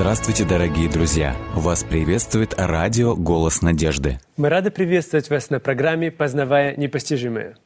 Здравствуйте, дорогие друзья! Вас приветствует радио «Голос надежды». Мы рады приветствовать вас на программе «Познавая непостижимое».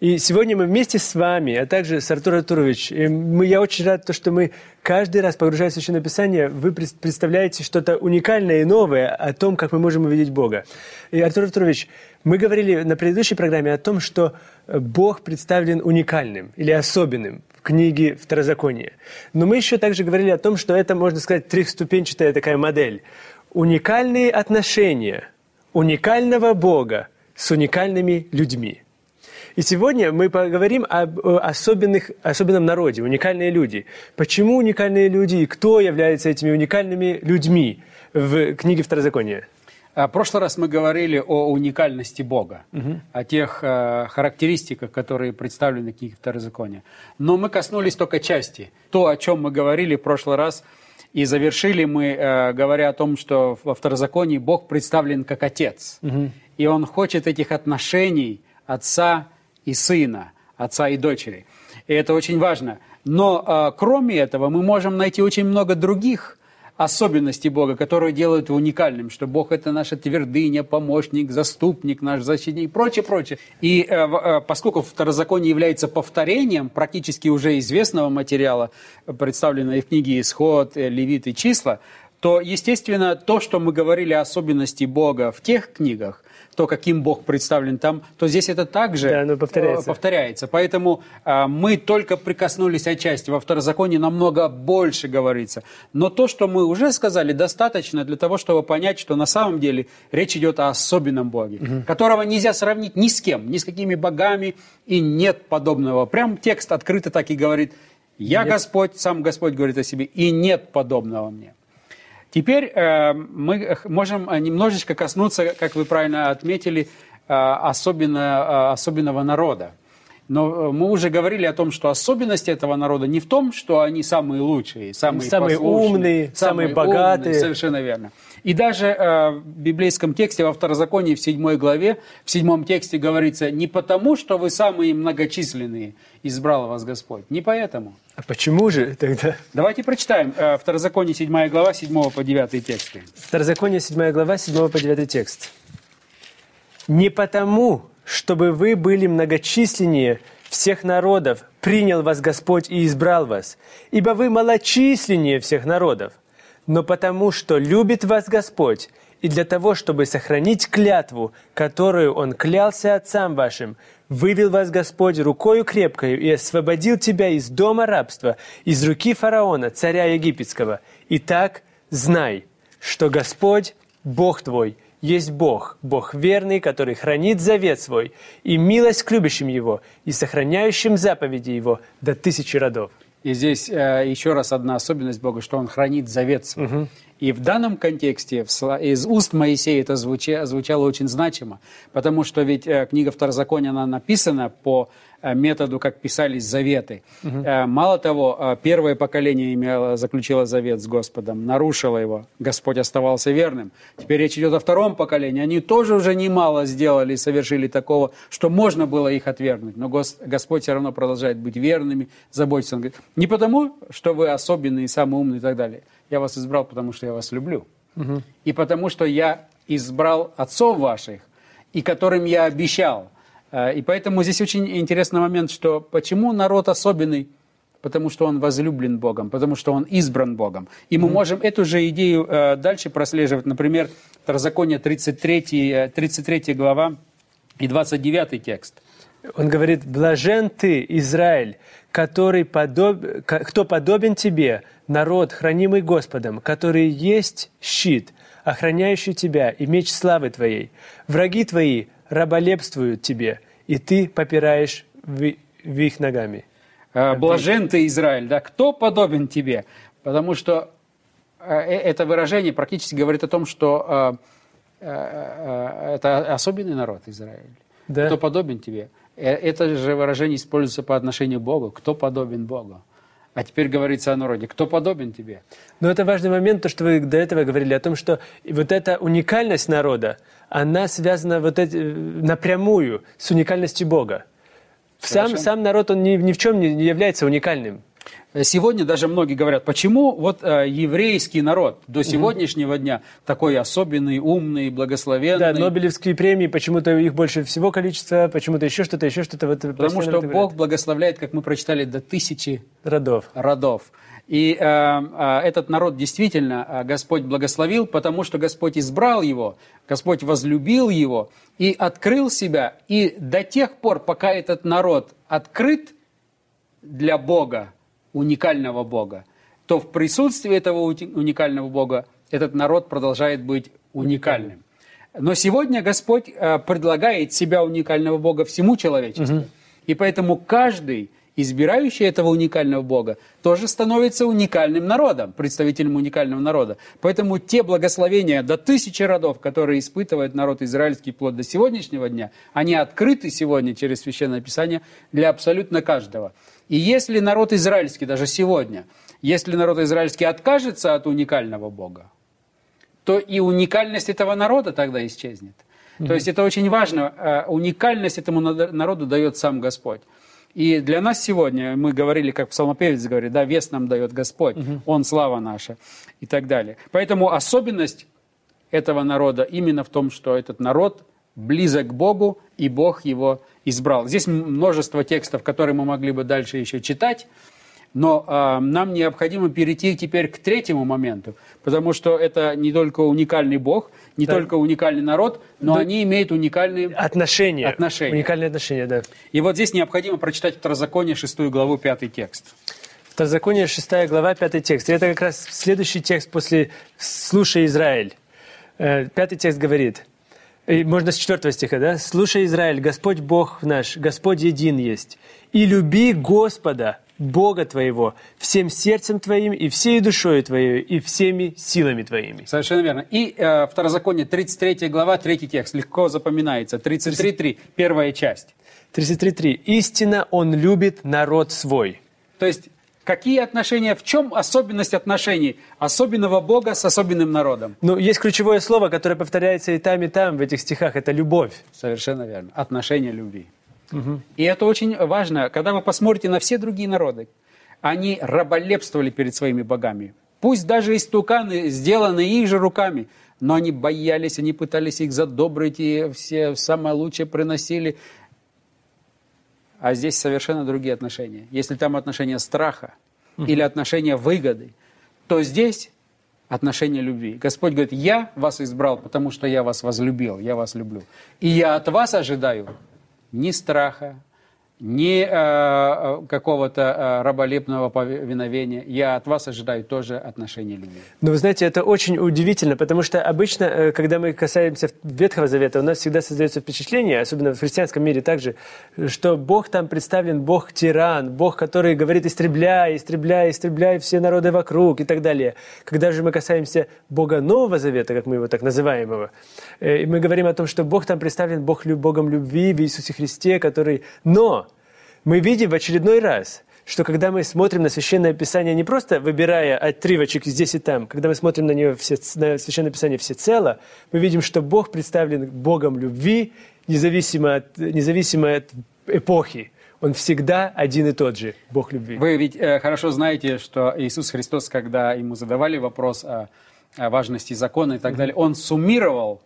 И сегодня мы вместе с вами, а также с Артуром Артурович, и мы, я очень рад, что мы каждый раз, погружаясь в Священное Писание, вы представляете что-то уникальное и новое о том, как мы можем увидеть Бога. И, Артур Артурович, мы говорили на предыдущей программе о том, что Бог представлен уникальным или особенным в книге Второзакония. Но мы еще также говорили о том, что это, можно сказать, трехступенчатая такая модель. Уникальные отношения уникального Бога с уникальными людьми – и сегодня мы поговорим об особенных, особенном народе, уникальные люди. Почему уникальные люди и кто является этими уникальными людьми в книге Второзакония? А, в прошлый раз мы говорили о уникальности Бога, угу. о тех э, характеристиках, которые представлены в книге Второзакония. Но мы коснулись только части. То, о чем мы говорили в прошлый раз, и завершили мы, э, говоря о том, что во Второзаконии Бог представлен как Отец. Угу. И Он хочет этих отношений Отца и сына, отца и дочери. И это очень важно. Но э, кроме этого мы можем найти очень много других особенностей Бога, которые делают его уникальным, что Бог это наша твердыня, помощник, заступник, наш защитник и прочее, прочее. И э, э, поскольку второзаконие является повторением практически уже известного материала, представленного в книге «Исход», э, «Левит» и «Числа», то, естественно, то, что мы говорили о особенности Бога в тех книгах, то, каким Бог представлен там, то здесь это также да, оно повторяется. Э, повторяется. Поэтому э, мы только прикоснулись отчасти. Во второзаконии намного больше говорится. Но то, что мы уже сказали, достаточно для того, чтобы понять, что на самом деле речь идет о особенном Боге, угу. которого нельзя сравнить ни с кем, ни с какими богами, и нет подобного. Прям текст открыто так и говорит, «Я нет. Господь», сам Господь говорит о себе, «и нет подобного мне». Теперь э, мы можем немножечко коснуться, как вы правильно отметили, э, особенно, э, особенного народа. Но мы уже говорили о том, что особенность этого народа не в том, что они самые лучшие, самые, самые умные, самые, самые богатые. Умные, совершенно верно. И даже э, в библейском тексте, во Второзаконии, в седьмой главе, в седьмом тексте говорится, не потому, что вы самые многочисленные, избрал вас Господь. Не поэтому. А почему же тогда? Давайте прочитаем э, Второзаконие, 7 глава, 7 по 9 тексты. Второзаконие, 7 глава, 7 по 9 текст. «Не потому, чтобы вы были многочисленнее всех народов, принял вас Господь и избрал вас, ибо вы малочисленнее всех народов, но потому, что любит вас Господь, и для того, чтобы сохранить клятву, которую Он клялся отцам вашим, вывел вас Господь рукою крепкою и освободил тебя из дома рабства, из руки фараона, царя египетского. Итак, знай, что Господь, Бог твой, есть Бог, Бог верный, который хранит завет свой, и милость к любящим Его, и сохраняющим заповеди Его до тысячи родов. И здесь э, еще раз одна особенность Бога, что Он хранит завет свой. Угу. И в данном контексте из уст Моисея это звучало очень значимо, потому что ведь э, книга Второзакония, она написана по методу, как писались заветы. Угу. Мало того, первое поколение имело, заключило завет с Господом, нарушило его, Господь оставался верным. Теперь речь идет о втором поколении. Они тоже уже немало сделали и совершили такого, что можно было их отвергнуть. Но Господь все равно продолжает быть верными, заботиться. Он говорит, не потому, что вы особенные, самые умные и так далее – я вас избрал, потому что я вас люблю. Угу. И потому что я избрал отцов ваших, и которым я обещал. Э, и поэтому здесь очень интересный момент, что почему народ особенный? Потому что он возлюблен Богом, потому что он избран Богом. И мы можем эту же идею э, дальше прослеживать. Например, Второзаконие 33, 33 э, глава и 29 текст. Он говорит, «Блажен ты, Израиль, который подоб... кто подобен тебе, народ, хранимый Господом, который есть щит, охраняющий тебя и меч славы твоей. Враги твои раболепствуют тебе, и ты попираешь в, в их ногами». А, блажен ты, Израиль, да, кто подобен тебе? Потому что э, э, это выражение практически говорит о том, что э, это особенный народ Израиль. Да. Кто подобен тебе? Это же выражение используется по отношению к Богу. Кто подобен Богу? А теперь говорится о народе. Кто подобен тебе? Но это важный момент, то, что вы до этого говорили о том, что вот эта уникальность народа, она связана вот эти, напрямую с уникальностью Бога. Сам, сам народ, он ни, ни в чем не является уникальным. Сегодня даже многие говорят, почему вот э, еврейский народ до сегодняшнего угу. дня такой особенный, умный, благословенный. Да, Нобелевские премии, почему-то их больше всего количество, почему-то еще что-то, еще что-то. Вот, Потому что Бог говорят. благословляет, как мы прочитали, до тысячи родов. родов. И э, э, этот народ действительно э, Господь благословил, потому что Господь избрал его, Господь возлюбил его и открыл себя. И до тех пор, пока этот народ открыт для Бога, уникального Бога, то в присутствии этого уникального Бога этот народ продолжает быть уникальным. Но сегодня Господь э, предлагает себя уникального Бога всему человечеству. Угу. И поэтому каждый, избирающий этого уникального Бога, тоже становится уникальным народом, представителем уникального народа. Поэтому те благословения до тысячи родов, которые испытывает народ израильский вплоть до сегодняшнего дня, они открыты сегодня через Священное Писание для абсолютно каждого. И если народ израильский, даже сегодня, если народ израильский откажется от уникального Бога, то и уникальность этого народа тогда исчезнет. Mm-hmm. То есть это очень важно. Э, уникальность этому народу дает сам Господь. И для нас сегодня, мы говорили, как псалмопевец говорит, да, вес нам дает Господь, угу. Он слава наша и так далее. Поэтому особенность этого народа именно в том, что этот народ близок к Богу, и Бог его избрал. Здесь множество текстов, которые мы могли бы дальше еще читать, но э, нам необходимо перейти теперь к третьему моменту, потому что это не только уникальный Бог, не да. только уникальный народ, но да. они имеют уникальные отношения. отношения. Уникальные отношения, да. И вот здесь необходимо прочитать Второзаконие, шестую главу, пятый текст. Второзаконие, шестая глава, пятый текст. И это как раз следующий текст после «Слушай, Израиль». Э, пятый текст говорит – и можно с четвертого стиха, да? «Слушай, Израиль, Господь Бог наш, Господь един есть, и люби Господа, Бога твоего, всем сердцем твоим, и всей душой твоей, и всеми силами твоими». Совершенно верно. И э, Второзаконие, 33 глава, третий текст, легко запоминается. 33.3, первая часть. 33.3. «Истинно Он любит народ свой». То есть Какие отношения, в чем особенность отношений особенного Бога с особенным народом? Ну, есть ключевое слово, которое повторяется и там, и там в этих стихах, это любовь. Совершенно верно. Отношения любви. Угу. И это очень важно. Когда вы посмотрите на все другие народы, они раболепствовали перед своими богами. Пусть даже истуканы сделаны их же руками, но они боялись, они пытались их задобрить, и все самое лучшее приносили а здесь совершенно другие отношения. Если там отношения страха угу. или отношения выгоды, то здесь отношения любви. Господь говорит, я вас избрал, потому что я вас возлюбил, я вас люблю. И я от вас ожидаю ни страха, ни э, э, какого-то э, раболепного повиновения. Я от вас ожидаю тоже отношения любви. Ну, вы знаете, это очень удивительно, потому что обычно, э, когда мы касаемся Ветхого Завета, у нас всегда создается впечатление, особенно в христианском мире также, что Бог там представлен Бог-тиран, Бог, который говорит «истребляй, истребляй, истребляй все народы вокруг» и так далее. Когда же мы касаемся Бога Нового Завета, как мы его так называем его, э, мы говорим о том, что Бог там представлен Бог, Богом любви в Иисусе Христе, который... Но мы видим в очередной раз, что когда мы смотрим на Священное Писание, не просто выбирая отрывочек здесь и там, когда мы смотрим на, него все, на Священное Писание всецело, мы видим, что Бог представлен Богом любви, независимо от, независимо от эпохи. Он всегда один и тот же, Бог любви. Вы ведь э, хорошо знаете, что Иисус Христос, когда ему задавали вопрос о, о важности закона и так mm-hmm. далее, он суммировал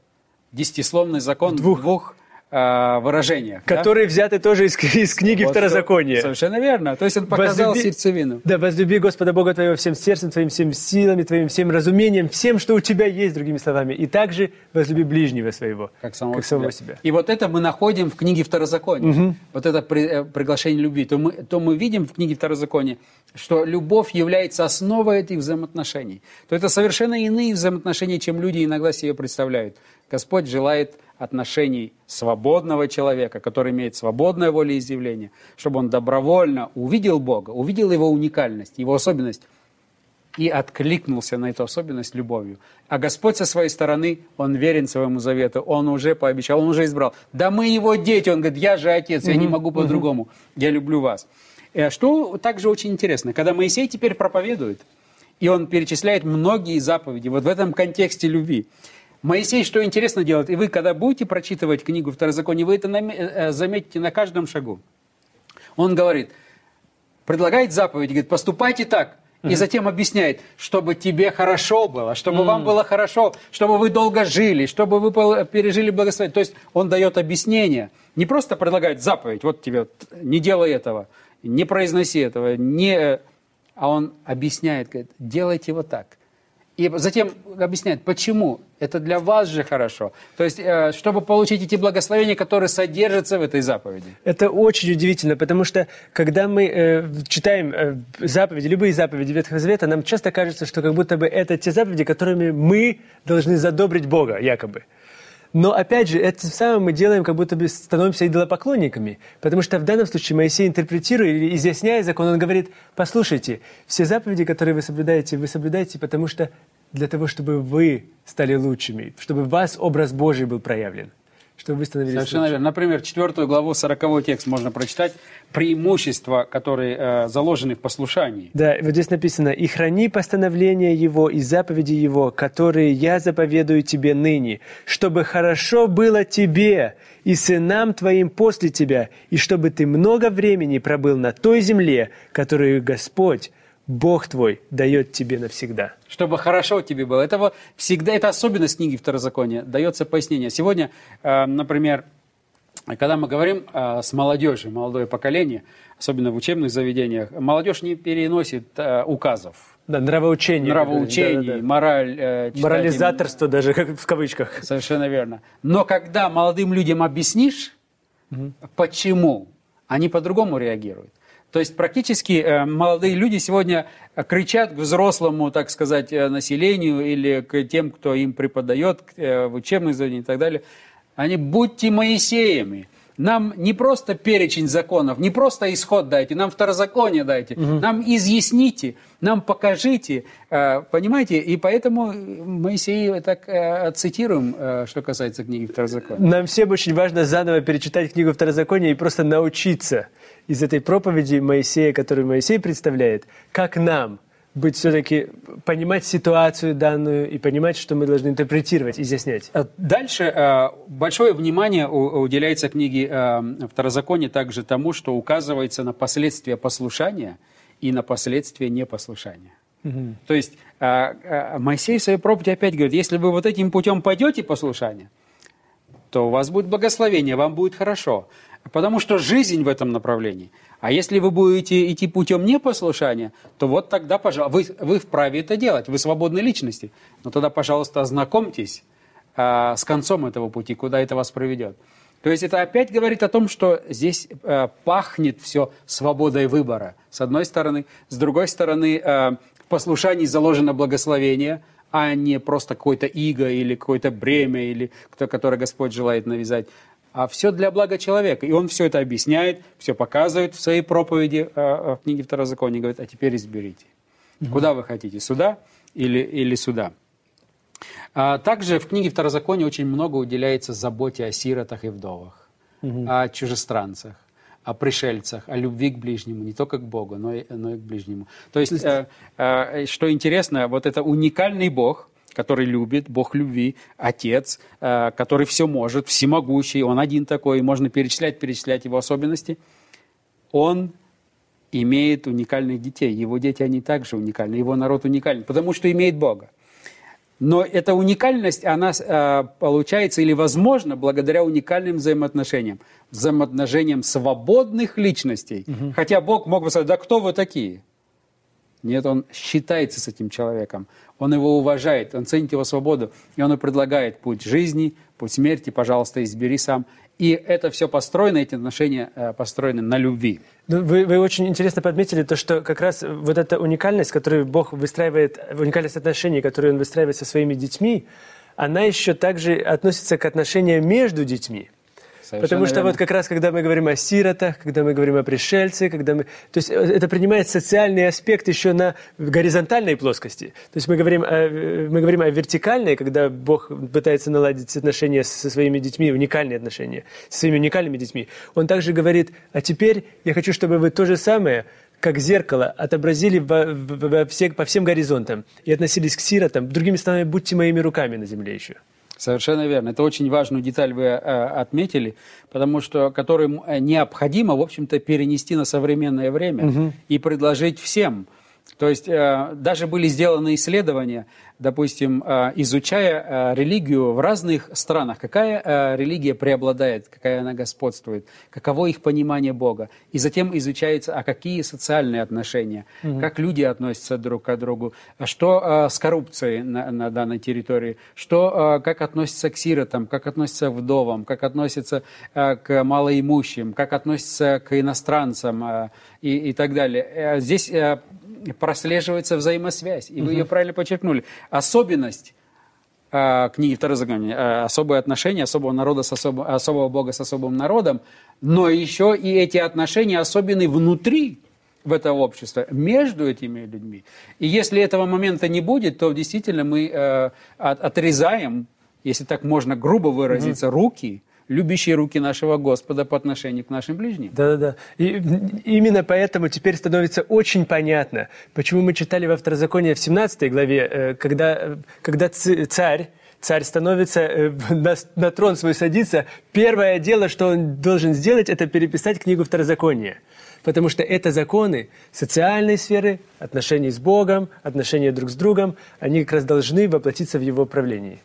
десятисловный закон двух, двух э, выражениях. Которые да? взяты тоже из, из книги вот Второзакония. Совершенно верно. То есть он показал возлюби, сердцевину. Да, возлюби Господа Бога твоего всем сердцем твоим, всем силами твоим, всем разумением, всем, что у тебя есть, другими словами. И также возлюби ближнего своего, как самого, как самого себя. себя. И вот это мы находим в книге Второзакония. Угу. Вот это при, э, приглашение любви. То мы, то мы видим в книге Второзакония, что любовь является основой этих взаимоотношений. То это совершенно иные взаимоотношения, чем люди иногда себе представляют. Господь желает отношений свободного человека, который имеет свободное волеизъявление, чтобы он добровольно увидел Бога, увидел его уникальность, его особенность и откликнулся на эту особенность любовью. А Господь со своей стороны, Он верен своему завету, Он уже пообещал, Он уже избрал. Да мы Его дети, Он говорит, я же Отец, я не могу по-другому, я люблю вас. Э, что также очень интересно, когда Моисей теперь проповедует, и он перечисляет многие заповеди вот в этом контексте любви. Моисей, что интересно делает, и вы, когда будете прочитывать книгу Второзакония, вы это э, заметите на каждом шагу. Он говорит, предлагает заповедь, говорит, поступайте так. И затем объясняет, чтобы тебе хорошо было, чтобы вам было хорошо, чтобы вы долго жили, чтобы вы пережили благословение. То есть он дает объяснение. Не просто предлагает заповедь, вот тебе, не делай этого, не произноси этого, не... а он объясняет, говорит, делайте вот так. И затем объясняет, почему. Это для вас же хорошо. То есть, э, чтобы получить эти благословения, которые содержатся в этой заповеди. Это очень удивительно, потому что, когда мы э, читаем э, заповеди, любые заповеди Ветхого Завета, нам часто кажется, что как будто бы это те заповеди, которыми мы должны задобрить Бога, якобы. Но опять же, это самое мы делаем, как будто бы становимся идолопоклонниками. Потому что в данном случае Моисей интерпретируя или изъясняя закон, он говорит, послушайте, все заповеди, которые вы соблюдаете, вы соблюдаете, потому что для того, чтобы вы стали лучшими, чтобы в вас образ Божий был проявлен чтобы вы становились Совершенно верно. Например, четвертую главу, сороковой текст можно прочитать. Преимущества, которые э, заложены в послушании. Да, вот здесь написано, «И храни постановления Его и заповеди Его, которые я заповедую тебе ныне, чтобы хорошо было тебе и сынам твоим после тебя, и чтобы ты много времени пробыл на той земле, которую Господь Бог твой дает тебе навсегда. Чтобы хорошо тебе было. Это всегда, это особенность книги Второзакония, дается пояснение. Сегодня, э, например, когда мы говорим э, с молодежью, молодое поколение, особенно в учебных заведениях, молодежь не переносит э, указов. Да, нравоучение. Нравоучение, да, да, да. мораль. Э, Морализаторство даже, как в кавычках. Совершенно верно. Но когда молодым людям объяснишь, угу. почему, они по-другому реагируют. То есть практически э, молодые люди сегодня кричат к взрослому, так сказать, э, населению или к тем, кто им преподает э, в учебных заведениях и так далее. Они будьте Моисеями. Нам не просто перечень законов, не просто исход дайте, нам второзаконие дайте, угу. нам изъясните, нам покажите, понимаете? И поэтому Моисея так цитируем, что касается книги второзакония. Нам всем очень важно заново перечитать книгу второзакония и просто научиться из этой проповеди Моисея, которую Моисей представляет, как нам быть все-таки, понимать ситуацию данную и понимать, что мы должны интерпретировать, изъяснять. Э, дальше э, большое внимание уделяется книге э, Второзакония также тому, что указывается на последствия послушания и на последствия непослушания. Угу. То есть Моисей в своей проповеди опять говорит, если вы вот этим путем пойдете послушания, то у вас будет благословение, вам будет хорошо. Потому что жизнь в этом направлении. А если вы будете идти путем непослушания, то вот тогда, пожалуйста, вы, вы вправе это делать, вы свободные личности. Но тогда, пожалуйста, ознакомьтесь а, с концом этого пути, куда это вас проведет. То есть это опять говорит о том, что здесь а, пахнет все свободой выбора, с одной стороны. С другой стороны, а, в послушании заложено благословение, а не просто какое-то иго или какое-то бремя, или кто, которое Господь желает навязать а все для блага человека. И он все это объясняет, все показывает в своей проповеди э, в книге Второзакония, говорит, а теперь изберите. Угу. Куда вы хотите, сюда или, или сюда? А также в книге Второзакония очень много уделяется заботе о сиротах и вдовах, угу. о чужестранцах о пришельцах, о любви к ближнему, не только к Богу, но и, но и к ближнему. То есть, э, э, что интересно, вот это уникальный Бог, который любит, Бог любви, Отец, э, который все может, всемогущий, Он один такой, можно перечислять, перечислять Его особенности. Он имеет уникальных детей. Его дети, они также уникальны, его народ уникален, потому что имеет Бога. Но эта уникальность, она э, получается или возможна благодаря уникальным взаимоотношениям. Взаимоотношениям свободных личностей. Угу. Хотя Бог мог бы сказать, да кто вы такие? Нет, он считается с этим человеком, он его уважает, он ценит его свободу, и он ему предлагает путь жизни, путь смерти, пожалуйста, избери сам. И это все построено, эти отношения э, построены на любви. Ну, вы, вы очень интересно подметили то, что как раз вот эта уникальность, которую Бог выстраивает, уникальность отношений, которую Он выстраивает со своими детьми, она еще также относится к отношениям между детьми. Совершенно Потому что верно. вот как раз, когда мы говорим о сиротах, когда мы говорим о пришельце, когда мы... То есть э, это принимает социальный аспект еще на горизонтальной плоскости. То есть мы говорим о, э, мы говорим о вертикальной, когда Бог пытается наладить отношения со своими детьми, уникальные отношения, со своими уникальными детьми. Он также говорит, а теперь я хочу, чтобы вы то же самое как зеркало, отобразили во, во все, по всем горизонтам и относились к сиротам. Другими словами, будьте моими руками на земле еще. Совершенно верно. Это очень важную деталь вы э, отметили, потому что которую необходимо, в общем-то, перенести на современное время угу. и предложить всем. То есть э, даже были сделаны исследования допустим, э, изучая э, религию в разных странах, какая религия преобладает, какая она господствует, каково их понимание Бога. И затем изучается, а какие социальные отношения, угу. как люди относятся друг к другу, что с коррупцией на, на данной территории, что, как относятся к сиротам, как относятся к вдовам, как относятся к малоимущим, как относятся к иностранцам и, и так далее. Здесь прослеживается взаимосвязь, и вы ее правильно подчеркнули. Особенность э, книги Второзакония, э, особые отношения особого народа с особо, особого Бога с особым народом, но еще и эти отношения особенны внутри в этого общества, между этими людьми. И если этого момента не будет, то действительно мы э, от, отрезаем, если так можно грубо выразиться, mm руки любящие руки нашего Господа по отношению к нашим ближним. Да-да-да. И именно поэтому теперь становится очень понятно, почему мы читали во Второзаконии в 17 главе, э, когда, когда царь, царь становится, э, на, на трон свой садится, первое дело, что он должен сделать, это переписать книгу Второзакония. Потому что это законы социальной сферы, отношений с Богом, отношения друг с другом, они как раз должны воплотиться в его правлении.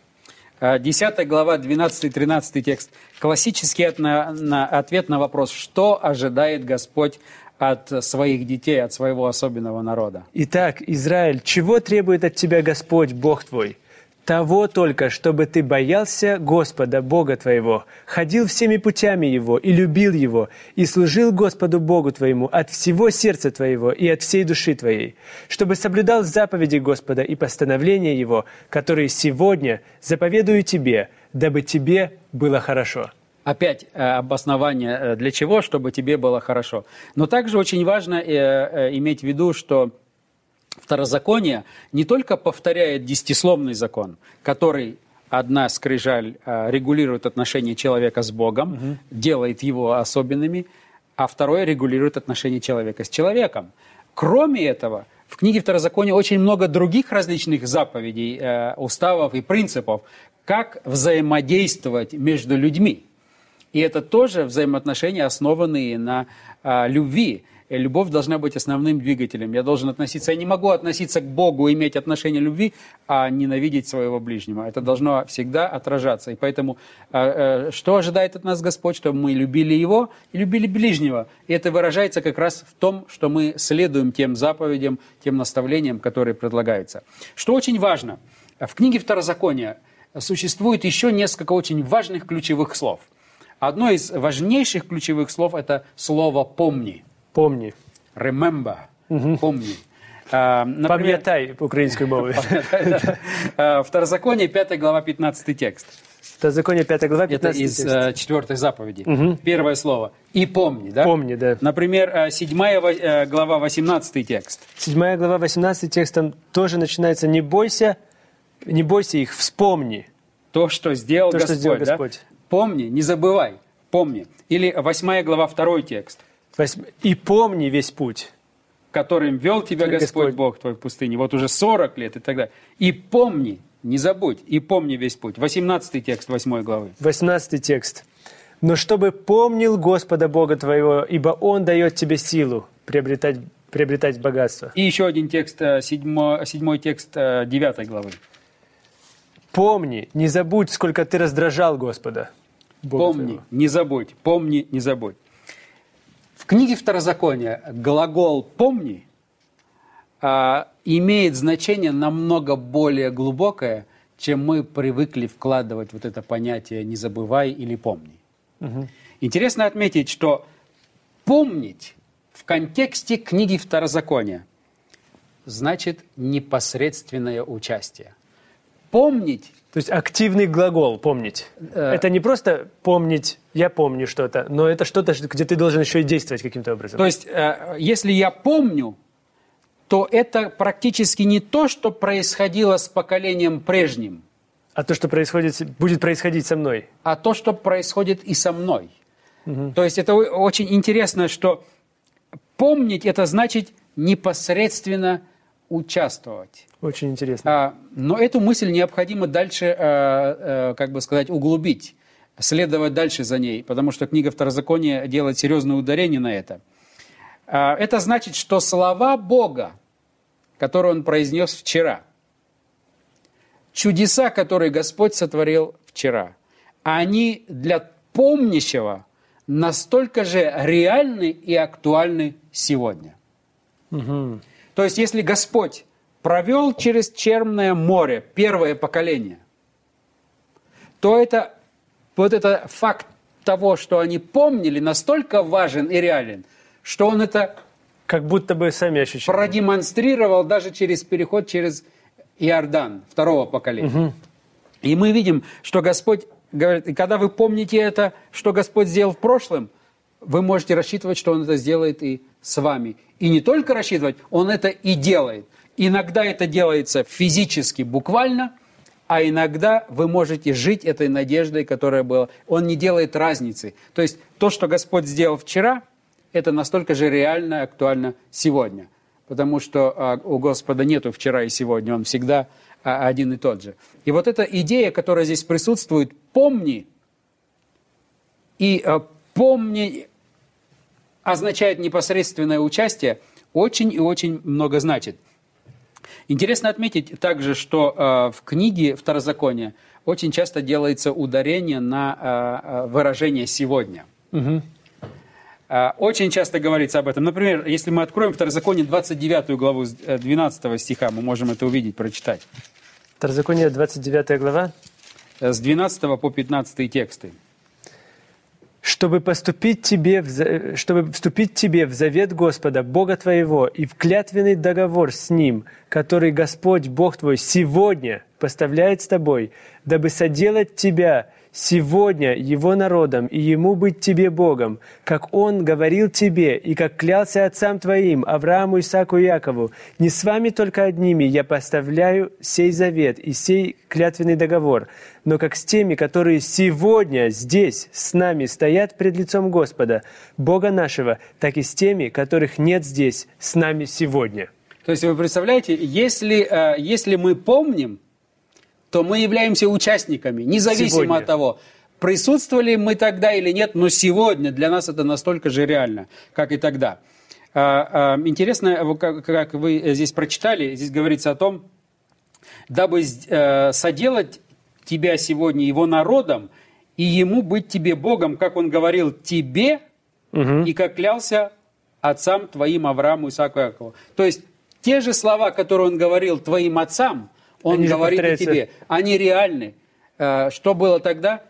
10 э, глава, 12-13 текст. Классический ответ на вопрос, что ожидает Господь от своих детей, от своего особенного народа. Итак, Израиль, чего требует от тебя Господь, Бог твой? Того только, чтобы ты боялся Господа, Бога твоего, ходил всеми путями Его и любил Его, и служил Господу Богу твоему от всего сердца твоего и от всей души твоей, чтобы соблюдал заповеди Господа и постановления Его, которые сегодня заповедую тебе, дабы тебе было хорошо». Опять э, обоснование э, для чего, чтобы тебе было хорошо. Но также очень важно э, иметь в виду, что Второзаконие не только повторяет десятисловный закон, который одна скрижаль э, регулирует отношения человека с Богом, угу. делает его особенными, а второе регулирует отношения человека с человеком. Кроме этого, в книге Второзакония очень много других различных заповедей, э, уставов и принципов, как взаимодействовать между людьми. И это тоже взаимоотношения, основанные на э, любви. Э, любовь должна быть основным двигателем. Я должен относиться, я не могу относиться к Богу, иметь отношение любви, а ненавидеть своего ближнего. Это должно всегда отражаться. И поэтому э, э, что ожидает от нас Господь? Чтобы мы любили Его и любили ближнего. И это выражается как раз в том, что мы следуем тем заповедям, тем наставлениям, которые предлагаются. Что очень важно, в книге Второзакония существует еще несколько очень важных ключевых слов. Одно из важнейших ключевых слов – это слово «помни». Помни. Remember. Угу. Помни. А, например, Пам'ятай українською мовою. Второзаконие, 5 глава, 15 текст. Второзаконие, 5 глава, 15 Это из текст. Э, четвертой заповеди. Угу. Первое слово. И помни, да? Помни, да. Например, 7 э, э, глава, 18 текст. 7 глава, 18 текст, там тоже начинается «Не бойся, не бойся их, вспомни». То, что сделал То, Господь. Что сделал Господь. Да? Помни, не забывай, помни. Или 8 глава, 2 текст. И помни весь путь которым вел тебя Господь, Господь Бог твой в пустыне, вот уже 40 лет и так далее. И помни, не забудь, и помни весь путь. 18 текст 8 главы. 18 текст. «Но чтобы помнил Господа Бога твоего, ибо Он дает тебе силу приобретать, приобретать богатство». И еще один текст, 7, 7 текст 9 э, главы. «Помни, не забудь, сколько ты раздражал Господа». Бога помни, твоего. не забудь, помни, не забудь. В книге Второзакония глагол «помни» а, имеет значение намного более глубокое, чем мы привыкли вкладывать вот это понятие «не забывай» или «помни». Угу. Интересно отметить, что «помнить» в контексте книги Второзакония значит непосредственное участие. Помнить то есть активный глагол «помнить». Э... Это не просто «помнить», «я помню что-то», но это что-то, где ты должен еще и действовать каким-то образом. То есть, э, если я помню, то это практически не то, что происходило с поколением прежним. А то, что происходит, будет происходить со мной. А то, что происходит и со мной. Угу. То есть это очень интересно, что помнить это значит непосредственно участвовать. Очень интересно. А, но эту мысль необходимо дальше, а, а, как бы сказать, углубить, следовать дальше за ней, потому что книга Второзакония делает серьезное ударение на это. А, это значит, что слова Бога, которые Он произнес вчера, чудеса, которые Господь сотворил вчера, они для помнящего настолько же реальны и актуальны сегодня. Угу. То есть, если Господь провел через Черное море первое поколение, то это вот это факт того, что они помнили, настолько важен и реален, что он это как будто бы сами ощущали. продемонстрировал даже через переход через Иордан второго поколения. Угу. И мы видим, что Господь говорит, и когда вы помните это, что Господь сделал в прошлом, вы можете рассчитывать, что Он это сделает и с вами. И не только рассчитывать, Он это и делает. Иногда это делается физически, буквально, а иногда вы можете жить этой надеждой, которая была. Он не делает разницы. То есть то, что Господь сделал вчера, это настолько же реально и актуально сегодня. Потому что а, у Господа нету вчера и сегодня, Он всегда а, один и тот же. И вот эта идея, которая здесь присутствует, помни, и а, помни означает непосредственное участие, очень и очень много значит. Интересно отметить также, что э, в книге Второзакония очень часто делается ударение на э, выражение «сегодня». Угу. Э, очень часто говорится об этом. Например, если мы откроем Второзаконие 29 главу 12 стиха, мы можем это увидеть, прочитать. Второзаконие 29 глава. С 12 по 15 тексты чтобы, поступить тебе в, чтобы вступить тебе в завет Господа, Бога твоего, и в клятвенный договор с Ним, который Господь, Бог твой, сегодня поставляет с тобой, дабы соделать тебя сегодня его народом и ему быть тебе Богом, как он говорил тебе и как клялся отцам твоим, Аврааму, Исааку и Якову. Не с вами только одними я поставляю сей завет и сей клятвенный договор, но как с теми, которые сегодня здесь с нами стоят пред лицом Господа, Бога нашего, так и с теми, которых нет здесь с нами сегодня. То есть вы представляете, если, э, если мы помним, то мы являемся участниками, независимо сегодня. от того, присутствовали мы тогда или нет, но сегодня для нас это настолько же реально, как и тогда. А, а, интересно, как вы здесь прочитали, здесь говорится о том, дабы э, соделать тебя сегодня его народом, и ему быть тебе Богом, как он говорил тебе, угу. и как клялся отцам твоим Аврааму, Исааку и Якову. То есть те же слова, которые он говорил твоим отцам, он они говорит о тебе. Они реальны. Э, что было тогда,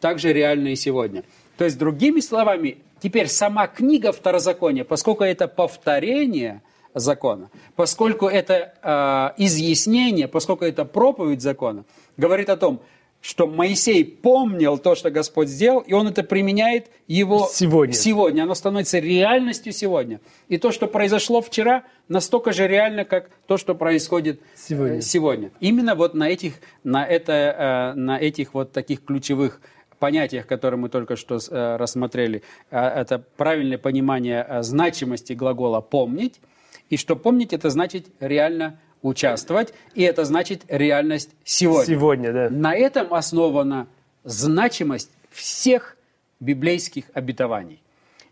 так же реально и сегодня. То есть, другими словами, теперь сама книга Второзакония, поскольку это повторение закона, поскольку это э, изъяснение, поскольку это проповедь закона, говорит о том, что Моисей помнил то, что Господь сделал, и он это применяет его сегодня. сегодня. Оно становится реальностью сегодня. И то, что произошло вчера, настолько же реально, как то, что происходит э, сегодня. сегодня. Именно вот на этих, на это, э, на этих вот таких ключевых понятиях, которые мы только что э, рассмотрели, это правильное понимание значимости глагола «помнить», и что помнить – это значит реально участвовать, и это значит реальность сегодня. Сегодня, да. На этом основана значимость всех библейских обетований.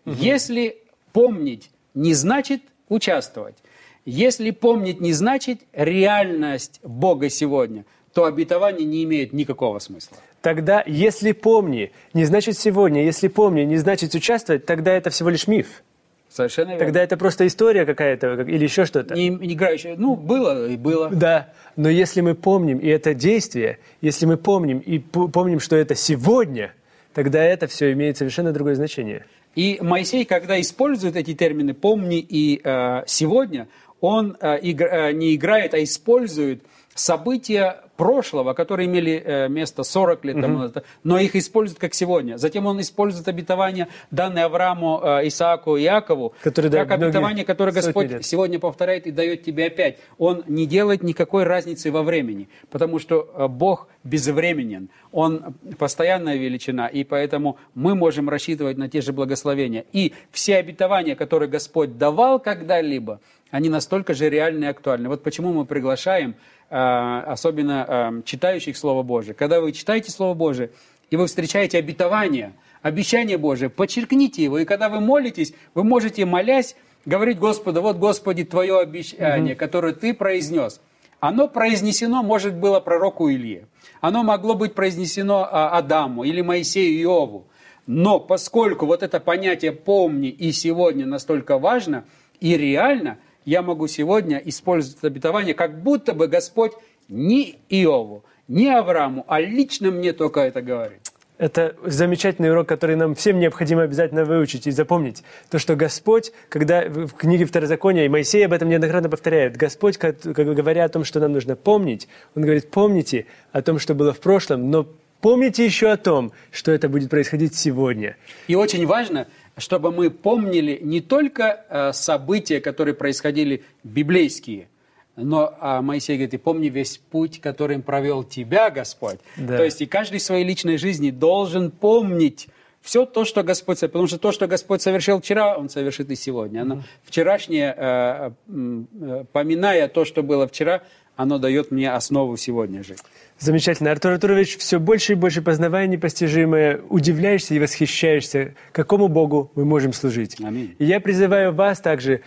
Угу. Если помнить не значит участвовать, если помнить не значит реальность Бога сегодня, то обетование не имеет никакого смысла. Тогда, если помни, не значит сегодня, если помни, не значит участвовать, тогда это всего лишь миф. Совершенно верно. Тогда это просто история какая-то или еще что-то. Не, не играющая. Ну, было и было. Да, но если мы помним, и это действие, если мы помним и помним, что это сегодня, тогда это все имеет совершенно другое значение. И Моисей, когда использует эти термины «помни» и э, «сегодня», он э, игр, э, не играет, а использует события прошлого, которые имели э, место 40 лет тому назад, но их используют как сегодня. Затем он использует обетование, данное Аврааму, э, Исааку и Иакову, Которые, как обетование, которое Господь лет. сегодня повторяет и дает тебе опять. Он не делает никакой разницы во времени, потому что э, Бог безвременен, Он постоянная величина, и поэтому мы можем рассчитывать на те же благословения. И все обетования, которые Господь давал когда-либо, они настолько же реальны и актуальны. Вот почему мы приглашаем, особенно э, читающих Слово Божие. Когда вы читаете Слово Божие, и вы встречаете обетование, обещание Божие, подчеркните его. И когда вы молитесь, вы можете, молясь, говорить Господу, вот, Господи, Твое обещание, которое Ты произнес. Оно произнесено, может, было пророку Илье. Оно могло быть произнесено а, Адаму или Моисею и Иову. Но поскольку вот это понятие «помни» и сегодня настолько важно и реально, я могу сегодня использовать это обетование, как будто бы Господь не Иову, не Аврааму, а лично мне только это говорит. Это замечательный урок, который нам всем необходимо обязательно выучить и запомнить. То, что Господь, когда в книге Второзакония, и Моисей об этом неоднократно повторяет, Господь, как, как говоря о том, что нам нужно помнить, Он говорит, помните о том, что было в прошлом, но помните еще о том, что это будет происходить сегодня. И очень важно, чтобы мы помнили не только э, события, которые происходили библейские, но а Моисей говорит, и помни весь путь, которым провел тебя Господь. Да. То есть и каждый в своей личной жизни должен помнить все то, что Господь совершил. Потому что то, что Господь совершил вчера, Он совершит и сегодня. Оно, Вчерашнее, э, э, поминая то, что было вчера, оно дает мне основу сегодня жить. Замечательно. Артур Артурович, все больше и больше познавая непостижимое, удивляешься и восхищаешься, какому Богу мы можем служить. Аминь. И я призываю вас также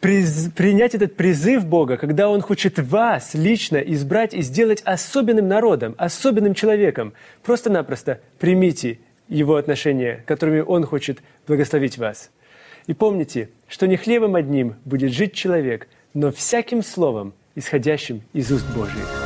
приз- принять этот призыв Бога, когда Он хочет вас лично избрать и сделать особенным народом, особенным человеком. Просто-напросто примите Его отношения, которыми Он хочет благословить вас. И помните, что не хлебом одним будет жить человек, но всяким словом, исходящим из уст Божьих.